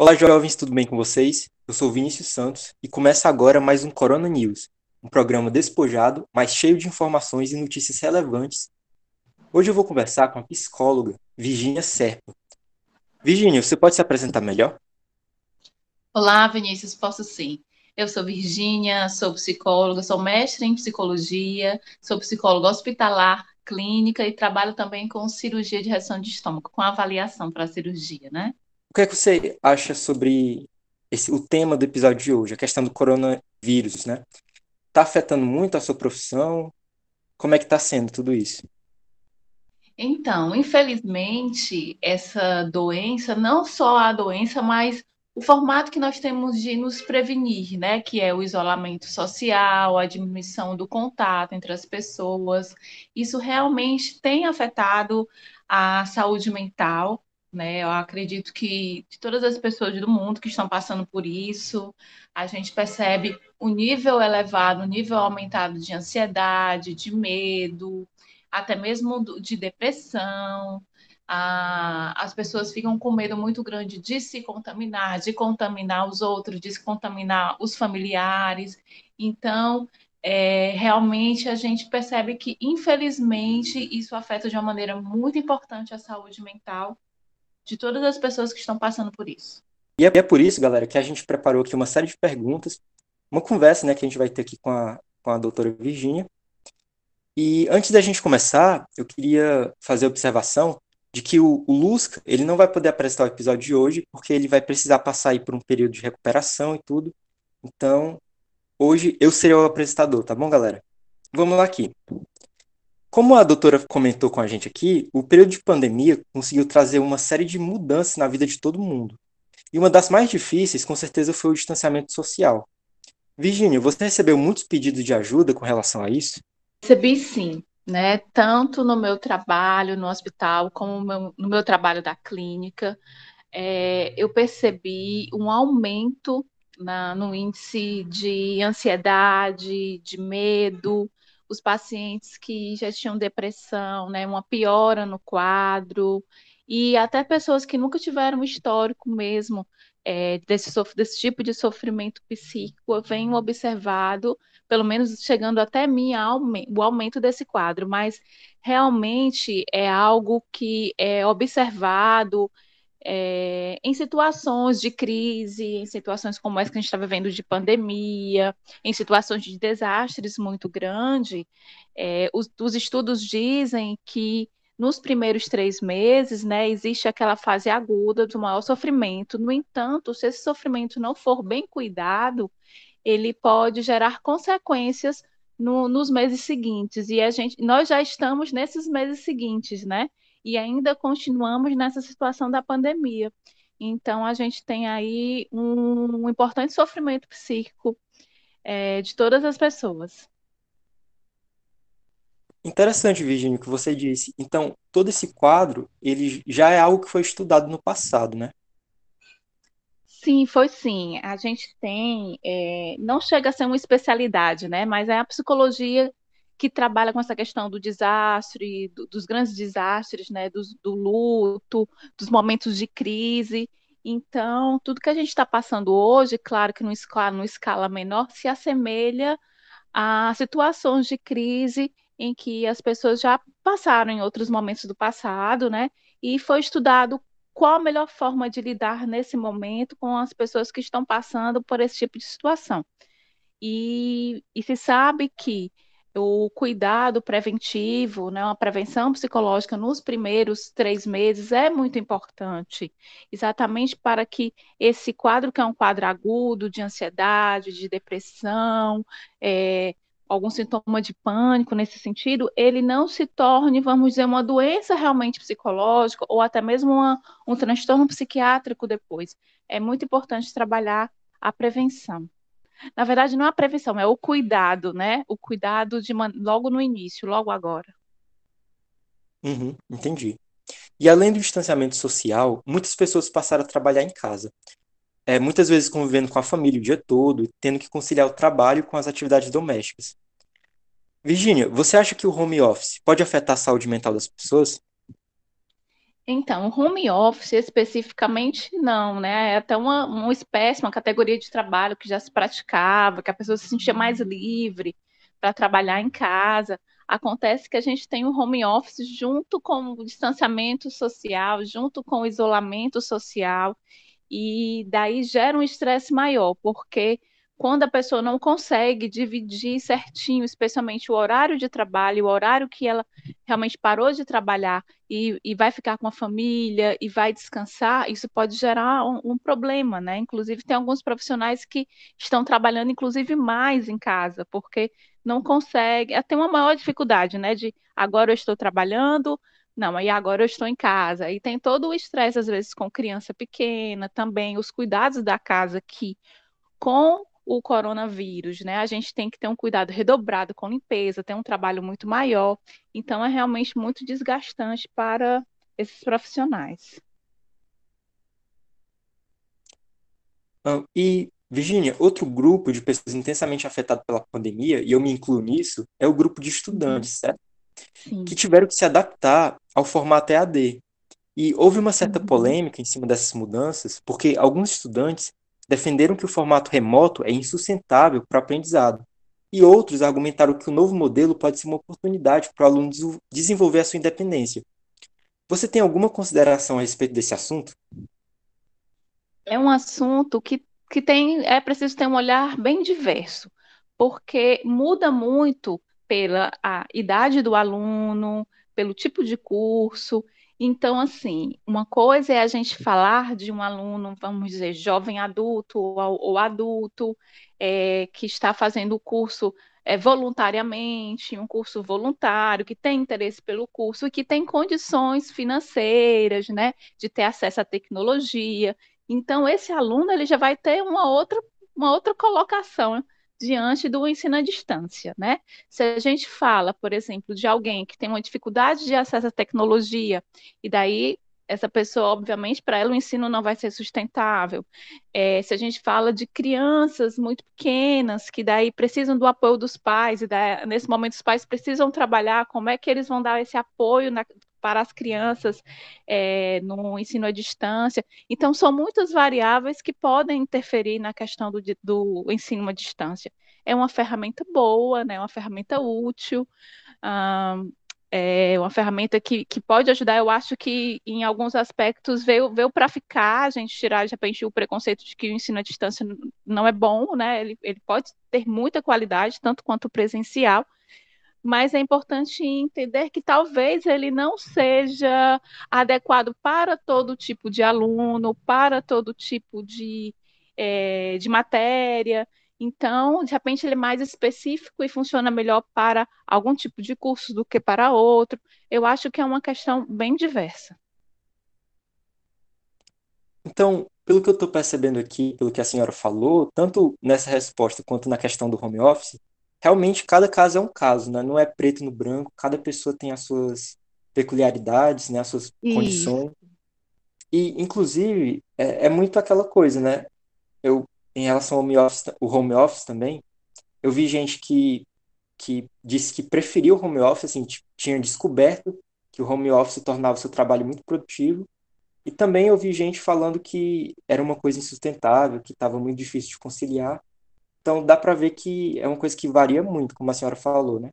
Olá, jovens, tudo bem com vocês? Eu sou Vinícius Santos e começa agora mais um Corona News, um programa despojado, mas cheio de informações e notícias relevantes. Hoje eu vou conversar com a psicóloga Virginia Serpa. Virginia, você pode se apresentar melhor? Olá, Vinícius, posso sim. Eu sou Virgínia, sou psicóloga, sou mestre em psicologia, sou psicóloga hospitalar, clínica e trabalho também com cirurgia de reação de estômago, com avaliação para a cirurgia, né? Que é que você acha sobre esse, o tema do episódio de hoje, a questão do coronavírus, né? Está afetando muito a sua profissão? Como é que está sendo tudo isso? Então, infelizmente, essa doença, não só a doença, mas o formato que nós temos de nos prevenir, né, que é o isolamento social, a diminuição do contato entre as pessoas, isso realmente tem afetado a saúde mental, né? Eu acredito que de todas as pessoas do mundo que estão passando por isso, a gente percebe o nível elevado, o nível aumentado de ansiedade, de medo, até mesmo de depressão, as pessoas ficam com medo muito grande de se contaminar, de contaminar os outros, de se contaminar os familiares. Então, é, realmente a gente percebe que, infelizmente, isso afeta de uma maneira muito importante a saúde mental de todas as pessoas que estão passando por isso. E é, por isso, galera, que a gente preparou aqui uma série de perguntas, uma conversa né, que a gente vai ter aqui com a, com a doutora Virginia. E antes da gente começar, eu queria fazer a observação de que o, o Lusca, ele não vai poder apresentar o episódio de hoje, porque ele vai precisar passar aí por um período de recuperação e tudo. Então, hoje eu serei o apresentador, tá bom, galera? Vamos lá aqui. Como a doutora comentou com a gente aqui, o período de pandemia conseguiu trazer uma série de mudanças na vida de todo mundo. E uma das mais difíceis, com certeza, foi o distanciamento social. Virginia, você recebeu muitos pedidos de ajuda com relação a isso? Recebi sim né? Tanto no meu trabalho no hospital, como no meu trabalho da clínica, é, eu percebi um aumento na, no índice de ansiedade, de medo, os pacientes que já tinham depressão, né? Uma piora no quadro, e até pessoas que nunca tiveram histórico mesmo é, desse, desse tipo de sofrimento psíquico, eu venho observado pelo menos chegando até mim o aumento desse quadro, mas realmente é algo que é observado é, em situações de crise, em situações como essa que a gente está vivendo de pandemia, em situações de desastres muito grandes, é, os, os estudos dizem que nos primeiros três meses, né, existe aquela fase aguda do maior sofrimento. No entanto, se esse sofrimento não for bem cuidado, ele pode gerar consequências no, nos meses seguintes. E a gente, nós já estamos nesses meses seguintes, né? E ainda continuamos nessa situação da pandemia. Então, a gente tem aí um, um importante sofrimento psíquico é, de todas as pessoas. Interessante, Virginia, o que você disse. Então, todo esse quadro, ele já é algo que foi estudado no passado, né? Sim, foi sim. A gente tem, é, não chega a ser uma especialidade, né? Mas é a psicologia que trabalha com essa questão do desastre, do, dos grandes desastres, né? Do, do, luto, dos momentos de crise. Então, tudo que a gente está passando hoje, claro que numa escala, numa escala menor, se assemelha a situações de crise em que as pessoas já passaram em outros momentos do passado, né? E foi estudado qual a melhor forma de lidar nesse momento com as pessoas que estão passando por esse tipo de situação. E, e se sabe que o cuidado preventivo, né, uma prevenção psicológica nos primeiros três meses é muito importante, exatamente para que esse quadro, que é um quadro agudo de ansiedade, de depressão, é, algum sintoma de pânico nesse sentido, ele não se torne, vamos dizer, uma doença realmente psicológica ou até mesmo uma, um transtorno psiquiátrico depois. É muito importante trabalhar a prevenção. Na verdade, não é a prevenção, é o cuidado, né? O cuidado de logo no início, logo agora. Uhum, entendi. E além do distanciamento social, muitas pessoas passaram a trabalhar em casa é, muitas vezes convivendo com a família o dia todo tendo que conciliar o trabalho com as atividades domésticas. Virginia, você acha que o home office pode afetar a saúde mental das pessoas? Então, home office especificamente não, né? É até uma, uma espécie, uma categoria de trabalho que já se praticava, que a pessoa se sentia mais livre para trabalhar em casa. Acontece que a gente tem o home office junto com o distanciamento social, junto com o isolamento social, e daí gera um estresse maior, porque quando a pessoa não consegue dividir certinho, especialmente o horário de trabalho, o horário que ela realmente parou de trabalhar e, e vai ficar com a família e vai descansar, isso pode gerar um, um, problema, né? Inclusive, tem alguns profissionais que estão trabalhando, inclusive, mais em casa, porque não consegue, é, tem uma maior dificuldade, né? De agora eu estou trabalhando, não, aí agora eu estou em casa. E tem todo o estresse, às vezes, com criança pequena, também os cuidados da casa que com o coronavírus, né? A gente tem que ter um cuidado redobrado com limpeza, ter um trabalho muito maior. Então, é realmente muito desgastante para esses profissionais. E, Virginia, outro grupo de pessoas intensamente afetado pela pandemia, e eu me incluo nisso, é o grupo de estudantes, uhum. certo? Sim. Que tiveram que se adaptar ao formato EAD. E houve uma certa uhum. polêmica em cima dessas mudanças, porque alguns estudantes defenderam que o formato remoto é insustentável para o aprendizado, e outros argumentaram que o novo modelo pode ser uma oportunidade para o aluno desenvolver a sua independência. Você tem alguma consideração a respeito desse assunto? É um assunto que, que tem, é preciso ter um olhar bem diverso, porque muda muito pela a idade do aluno, pelo tipo de curso, então, assim, uma coisa é a gente falar de um aluno, vamos dizer, jovem adulto ou, ou adulto, é, que está fazendo o curso é, voluntariamente, um curso voluntário, que tem interesse pelo curso e que tem condições financeiras, né, de ter acesso à tecnologia. Então, esse aluno ele já vai ter uma outra, uma outra colocação diante do ensino à distância, né? Se a gente fala, por exemplo, de alguém que tem uma dificuldade de acesso à tecnologia, e daí essa pessoa, obviamente, para ela o ensino não vai ser sustentável. É, se a gente fala de crianças muito pequenas, que daí precisam do apoio dos pais, e daí, nesse momento os pais precisam trabalhar, como é que eles vão dar esse apoio na, para as crianças é, no ensino à distância. Então, são muitas variáveis que podem interferir na questão do, do ensino à distância. É uma ferramenta boa, né, uma ferramenta útil, é uma ferramenta que, que pode ajudar. Eu acho que, em alguns aspectos, veio, veio para ficar, a gente tirar, de repente, o preconceito de que o ensino à distância não é bom, né? Ele, ele pode ter muita qualidade, tanto quanto o presencial, mas é importante entender que talvez ele não seja adequado para todo tipo de aluno, para todo tipo de, é, de matéria. Então, de repente, ele é mais específico e funciona melhor para algum tipo de curso do que para outro. Eu acho que é uma questão bem diversa. Então, pelo que eu estou percebendo aqui, pelo que a senhora falou, tanto nessa resposta quanto na questão do home office, realmente cada caso é um caso, né? Não é preto no branco, cada pessoa tem as suas peculiaridades, né? As suas Isso. condições. E, inclusive, é, é, muito aquela coisa, né? Eu, em relação ao home office, o home office também, eu vi gente que, que disse que preferia o home office, assim, tinha descoberto que o home office tornava o seu trabalho muito produtivo. E também eu vi gente falando que era uma coisa insustentável, que estava muito difícil de conciliar. Então dá para ver que é uma coisa que varia muito, como a senhora falou, né?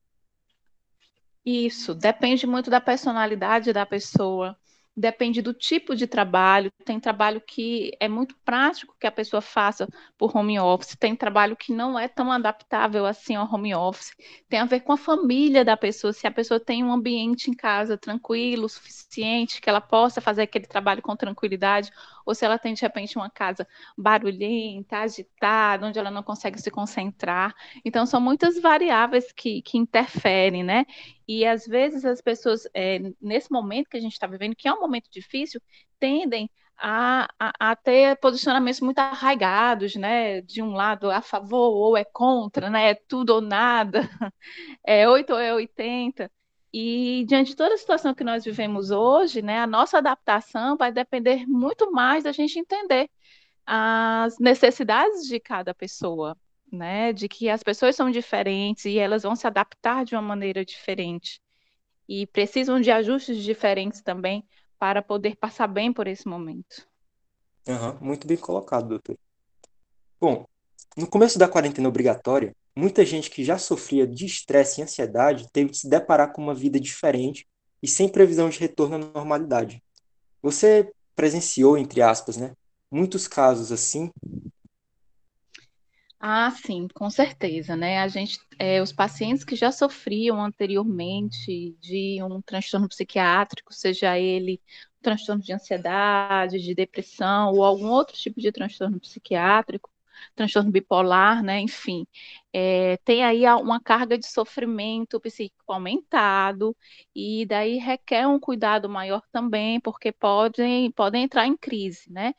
Isso, depende muito da personalidade da pessoa depende do tipo de trabalho. Tem trabalho que é muito prático que a pessoa faça por home office, tem trabalho que não é tão adaptável assim ao home office. Tem a ver com a família da pessoa, se a pessoa tem um ambiente em casa tranquilo, suficiente, que ela possa fazer aquele trabalho com tranquilidade, ou se ela tem de repente uma casa barulhenta, agitada, onde ela não consegue se concentrar. Então, são muitas variáveis que, que interferem, né? E às vezes as pessoas, é, nesse momento que a gente está vivendo, que é um momento difícil, tendem a, a, a, ter posicionamentos muito arraigados, né? De um lado a favor ou é contra, né? É tudo ou nada, é 8 ou é 80. E diante de toda a situação que nós vivemos hoje, né, a nossa adaptação vai depender muito mais da gente entender as necessidades de cada pessoa, né, de que as pessoas são diferentes e elas vão se adaptar de uma maneira diferente e precisam de ajustes diferentes também para poder passar bem por esse momento. Uhum, muito bem colocado, doutor. Bom, no começo da quarentena obrigatória, muita gente que já sofria de estresse e ansiedade teve que se deparar com uma vida diferente e sem previsão de retorno à normalidade. Você presenciou, entre aspas, né, muitos casos assim? Ah, sim, com certeza, né? A gente, é, os pacientes que já sofriam anteriormente de um transtorno psiquiátrico, seja ele um transtorno de ansiedade, de depressão ou algum outro tipo de transtorno psiquiátrico, transtorno bipolar, né? Enfim, é, tem aí uma carga de sofrimento psíquico aumentado e daí requer um cuidado maior também, porque podem, podem entrar em crise, né?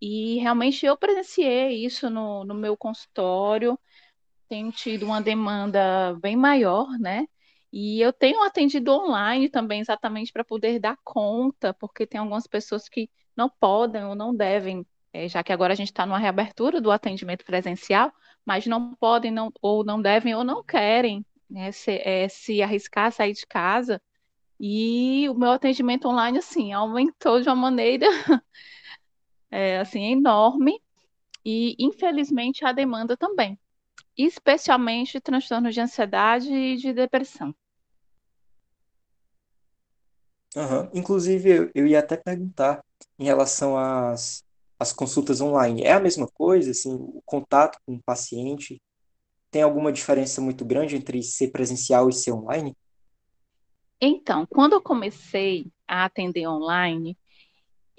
E realmente eu presenciei isso no, no meu consultório, tenho tido uma demanda bem maior, né? E eu tenho atendido online também, exatamente para poder dar conta, porque tem algumas pessoas que não podem ou não devem é, já que agora a gente está numa reabertura do atendimento presencial, mas não podem não, ou não devem ou não querem né, se, é, se arriscar a sair de casa. E o meu atendimento online, assim, aumentou de uma maneira é, assim, enorme e, infelizmente, a demanda também, especialmente transtornos de ansiedade e de depressão. Uhum. Inclusive, eu, eu ia até perguntar em relação às, as consultas online é a mesma coisa, assim, o contato com o paciente tem alguma diferença muito grande entre ser presencial e ser online? Então, quando eu comecei a atender online,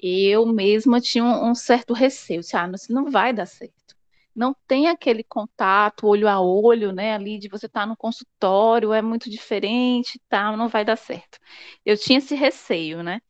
eu mesma tinha um, um certo receio, ah, isso não vai dar certo. Não tem aquele contato olho a olho, né, ali de você estar tá no consultório, é muito diferente, tá, não vai dar certo. Eu tinha esse receio, né?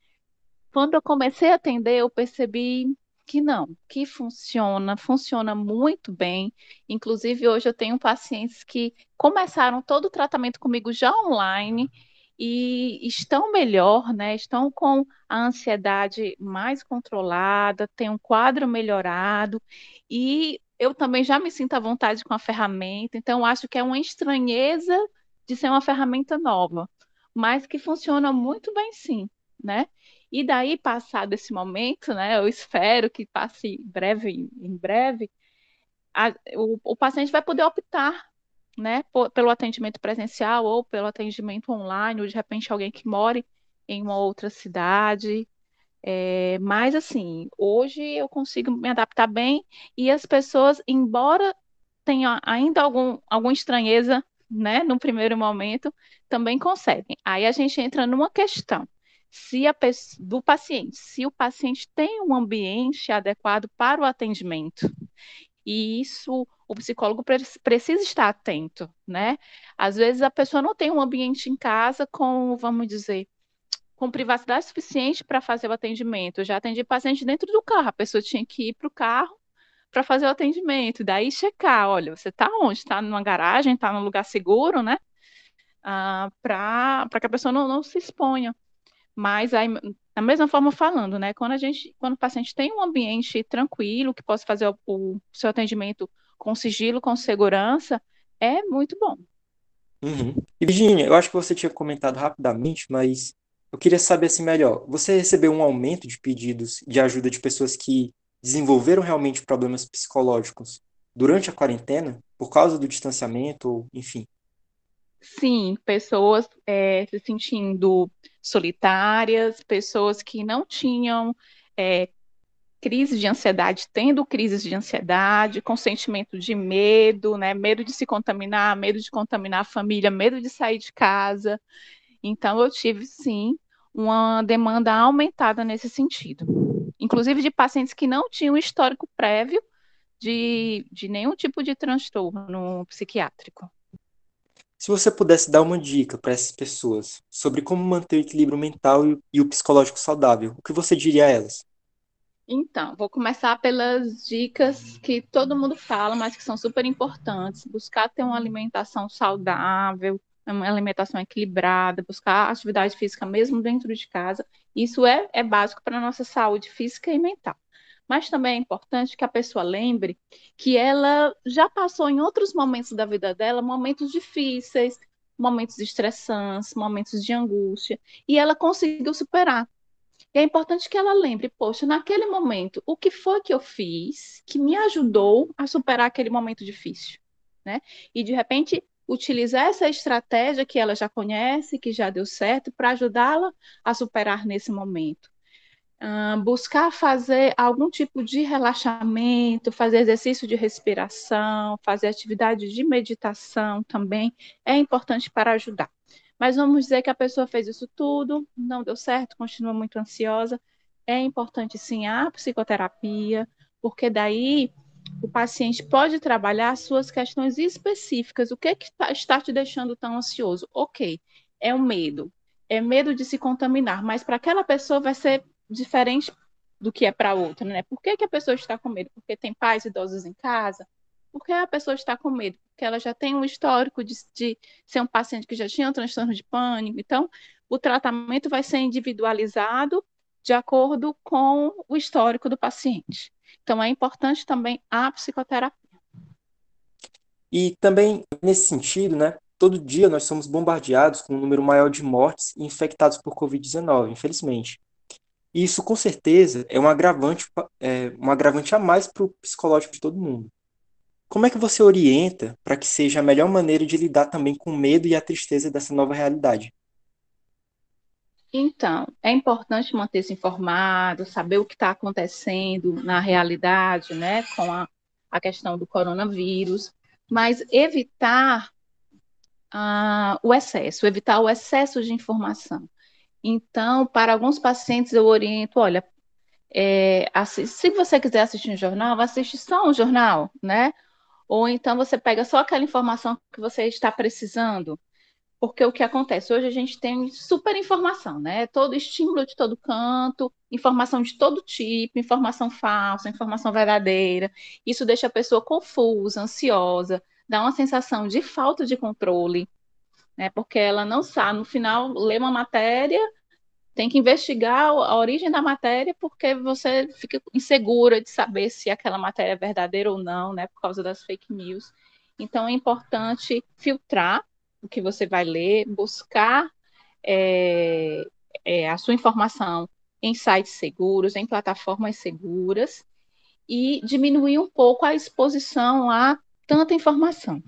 Quando eu comecei a atender, eu percebi que não, que funciona, funciona muito bem. Inclusive, hoje eu tenho pacientes que começaram todo o tratamento comigo já online e estão melhor, né? Estão com a ansiedade mais controlada, tem um quadro melhorado e eu também já me sinto à vontade com a ferramenta, então acho que é uma estranheza de ser uma ferramenta nova, mas que funciona muito bem sim, né? E daí, passado esse momento, né, eu espero que passe breve, em breve, a, o, o paciente vai poder optar né, por, pelo atendimento presencial ou pelo atendimento online, ou de repente alguém que more em uma outra cidade. É, mas assim, hoje eu consigo me adaptar bem e as pessoas, embora tenham ainda algum, alguma estranheza, né, no primeiro momento, também conseguem. Aí a gente entra numa questão se a do paciente, se o paciente tem um ambiente adequado para o atendimento. E isso o psicólogo precisa estar atento, né? Às vezes a pessoa não tem um ambiente em casa com, vamos dizer, com privacidade suficiente para fazer o atendimento. Eu já atendi paciente dentro do carro, a pessoa tinha que ir para o carro para fazer o atendimento, daí checar, olha, você está onde? Está numa garagem, está num lugar seguro, né? Ah, para que a pessoa não, não se exponha. Mas aí, da mesma forma falando, né? Quando a gente, quando o paciente tem um ambiente tranquilo, que possa fazer o, o seu atendimento com sigilo, com segurança, é muito bom. Uhum. E Virginia, eu acho que você tinha comentado rapidamente, mas eu queria saber assim melhor. Você recebeu um aumento de pedidos de ajuda de pessoas que desenvolveram realmente problemas psicológicos durante a quarentena, por causa do distanciamento, ou enfim? Sim, pessoas é, se sentindo solitárias, pessoas que não tinham é, crise de ansiedade, tendo crises de ansiedade, com sentimento de medo, né? Medo de se contaminar, medo de contaminar a família, medo de sair de casa. Então, eu tive sim uma demanda aumentada nesse sentido. Inclusive de pacientes que não tinham histórico prévio de, de nenhum tipo de transtorno psiquiátrico. Se você pudesse dar uma dica para essas pessoas sobre como manter o equilíbrio mental e o psicológico saudável, o que você diria a elas? Então, vou começar pelas dicas que todo mundo fala, mas que são super importantes. Buscar ter uma alimentação saudável, uma alimentação equilibrada, buscar atividade física mesmo dentro de casa. Isso é, é básico para a nossa saúde física e mental. Mas também é importante que a pessoa lembre que ela já passou em outros momentos da vida dela momentos difíceis, momentos estressantes, momentos de angústia, e ela conseguiu superar. E é importante que ela lembre, poxa, naquele momento, o que foi que eu fiz que me ajudou a superar aquele momento difícil, né? E de repente utilizar essa estratégia que ela já conhece, que já deu certo, para ajudá-la a superar nesse momento. Uh, buscar fazer algum tipo de relaxamento, fazer exercício de respiração, fazer atividade de meditação também é importante para ajudar. Mas vamos dizer que a pessoa fez isso tudo, não deu certo, continua muito ansiosa. É importante sim a psicoterapia, porque daí o paciente pode trabalhar suas questões específicas. O que, é que tá, está te deixando tão ansioso? Ok, é o medo. É medo de se contaminar, mas para aquela pessoa vai ser diferente do que é para outra, né? Por que, que a pessoa está com medo? Porque tem pais idosos em casa? Por que a pessoa está com medo? Porque ela já tem um histórico de, de ser um paciente que já tinha um transtorno de pânico. Então, o tratamento vai ser individualizado de acordo com o histórico do paciente. Então, é importante também a psicoterapia. E também, nesse sentido, né, todo dia nós somos bombardeados com um número maior de mortes infectados por Covid-19, infelizmente. E isso, com certeza, é um agravante, é, um agravante a mais para o psicológico de todo mundo. Como é que você orienta para que seja a melhor maneira de lidar também com o medo e a tristeza dessa nova realidade? Então, é importante manter-se informado, saber o que está acontecendo na realidade, né, com a, a questão do coronavírus, mas evitar uh, o excesso, evitar o excesso de informação. Então, para alguns pacientes, eu oriento: olha, é, se você quiser assistir um jornal, assiste só um jornal, né? Ou então você pega só aquela informação que você está precisando. Porque o que acontece? Hoje a gente tem super informação, né? Todo estímulo de todo canto, informação de todo tipo, informação falsa, informação verdadeira. Isso deixa a pessoa confusa, ansiosa, dá uma sensação de falta de controle, né? Porque ela não sabe, no final, lê uma matéria, tem que investigar a origem da matéria, porque você fica insegura de saber se aquela matéria é verdadeira ou não, né? Por causa das fake news. Então é importante filtrar o que você vai ler, buscar é, é, a sua informação em sites seguros, em plataformas seguras, e diminuir um pouco a exposição a tanta informação.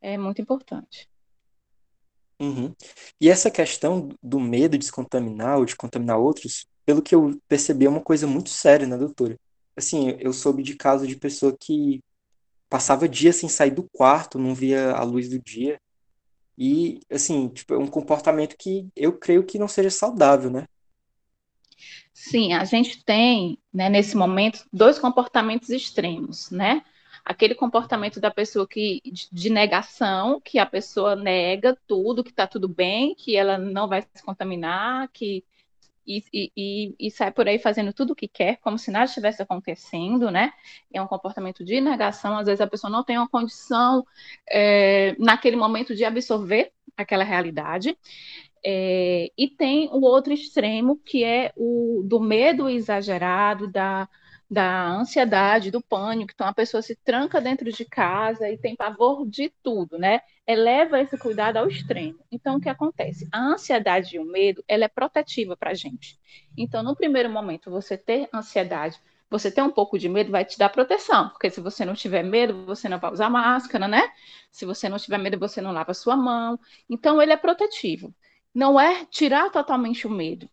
É muito importante. Uhum. E essa questão do medo de se contaminar ou de contaminar outros, pelo que eu percebi, é uma coisa muito séria, né, doutora? Assim, eu soube de caso de pessoa que passava dias sem sair do quarto, não via a luz do dia, e, assim, tipo, é um comportamento que eu creio que não seja saudável, né? Sim, a gente tem, né, nesse momento, dois comportamentos extremos, né? Aquele comportamento da pessoa que de negação, que a pessoa nega tudo, que está tudo bem, que ela não vai se contaminar, que e, e, e, sai por aí fazendo tudo o que quer, como se nada estivesse acontecendo, né? É um comportamento de negação. Às vezes a pessoa não tem uma condição é, naquele momento de absorver aquela realidade. É, e tem o outro extremo, que é o do medo exagerado, da da ansiedade, do pânico. Então, a pessoa se tranca dentro de casa e tem pavor de tudo, né? Eleva esse cuidado ao extremo. Então, o que acontece? A ansiedade e o medo, ela é protetiva para a gente. Então, no primeiro momento, você ter ansiedade, você ter um pouco de medo, vai te dar proteção, porque se você não tiver medo, você não vai usar máscara, né? Se você não tiver medo, você não lava sua mão. Então, ele é protetivo. Não é tirar totalmente o medo,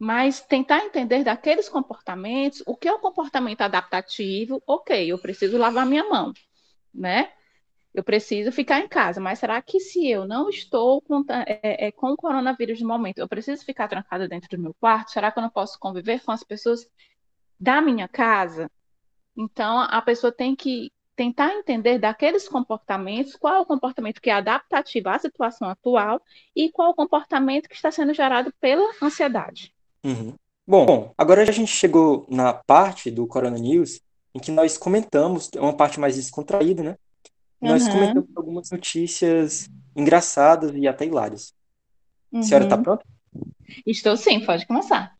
mas tentar entender daqueles comportamentos o que é o comportamento adaptativo. Ok, eu preciso lavar minha mão, né? Eu preciso ficar em casa, mas será que se eu não estou com, é, é, com o coronavírus no momento, eu preciso ficar trancada dentro do meu quarto? Será que eu não posso conviver com as pessoas da minha casa? Então, a pessoa tem que tentar entender daqueles comportamentos qual é o comportamento que é adaptativo à situação atual e qual é o comportamento que está sendo gerado pela ansiedade. Uhum. Bom, agora a gente chegou na parte do Corona News em que nós comentamos, é uma parte mais descontraída, né? Nós Uhum, comentamos algumas notícias engraçadas e até hilárias. A senhora está uhum. pronta? Estou sim, pode começar.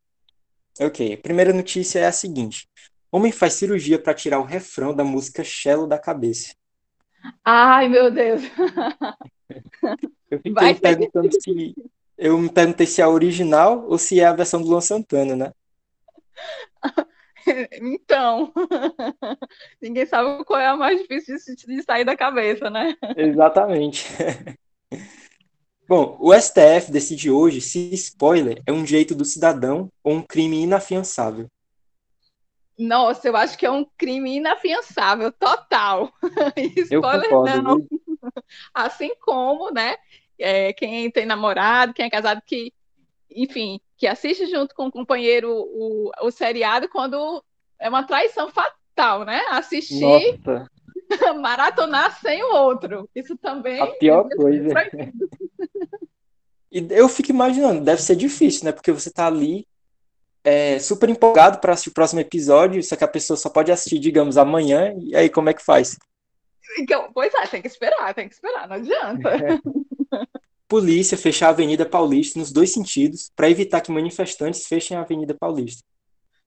Ok. A primeira notícia é a seguinte: Homem faz cirurgia para tirar o refrão da música Shallow da cabeça. Ai, meu Deus. Eu fiquei Vai perguntando se Eu me perguntei se é a original ou se é a versão do Luan Santana, né? Então, ninguém sabe qual é a mais difícil de sair da cabeça, né? Exatamente. Bom, o STF decide hoje se spoiler é um jeito do cidadão ou um crime inafiançável. Nossa, eu acho que é um crime inafiançável, total. spoiler concordo, não. Assim como, né? É, quem tem namorado, quem é casado, que, enfim, que assiste junto com o companheiro o, o seriado quando é uma traição fatal, né? Assistir, maratonar sem o outro. Isso também. A pior é coisa. E eu fico imaginando, deve ser difícil, né? Porque você tá ali é, super empolgado para assistir o próximo episódio, só que a pessoa só pode assistir, digamos, amanhã, e aí como é que faz? Então, pois é, tem que esperar, tem que esperar, não adianta. É. Polícia fechar a Avenida Paulista nos dois sentidos para evitar que manifestantes fechem a Avenida Paulista.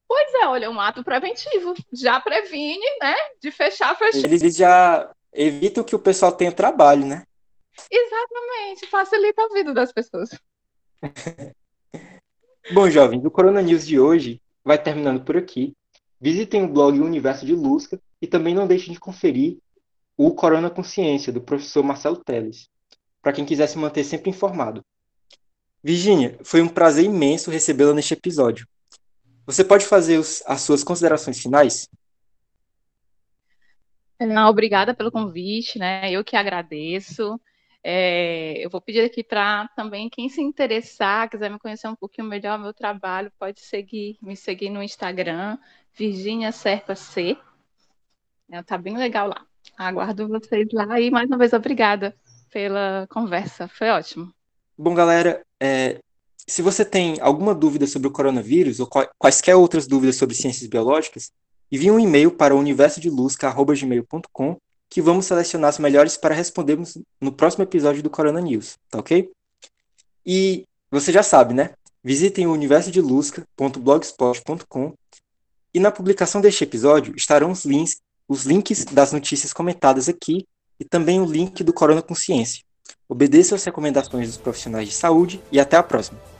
Pois é, olha, um ato preventivo. Já previne, né? De fechar, fechar. Eles já evitam que o pessoal tenha trabalho, né? Exatamente, facilita a vida das pessoas. Bom, jovens, o Corona News de hoje vai terminando por aqui. Visitem o blog Universo de Lusca e também não deixem de conferir o Corona Consciência, do professor Marcelo Teles, para quem quiser se manter sempre informado. Virginia, foi um prazer imenso recebê-la neste episódio. Você pode fazer os, as suas considerações finais? Não, obrigada pelo convite, né? Eu que agradeço. É, eu vou pedir aqui para também quem se interessar, quiser me conhecer um pouquinho melhor meu trabalho, pode seguir, me seguir no Instagram, Virginia Serpa C. É, tá bem legal lá. Aguardo vocês lá e mais uma vez obrigada pela conversa, foi ótimo. Bom, galera, é, se você tem alguma dúvida sobre o coronavírus ou quaisquer outras dúvidas sobre ciências biológicas, envie um e-mail para universodeluzca.gmail.com que vamos selecionar as melhores para respondermos no próximo episódio do Corona News, tá ok? E você já sabe, né? Visitem o universodelusca.blogspot.com e na publicação deste episódio estarão os links, os links das notícias comentadas aqui e também o link do Corona Consciência. Obedeça às recomendações dos profissionais de saúde e até a próxima.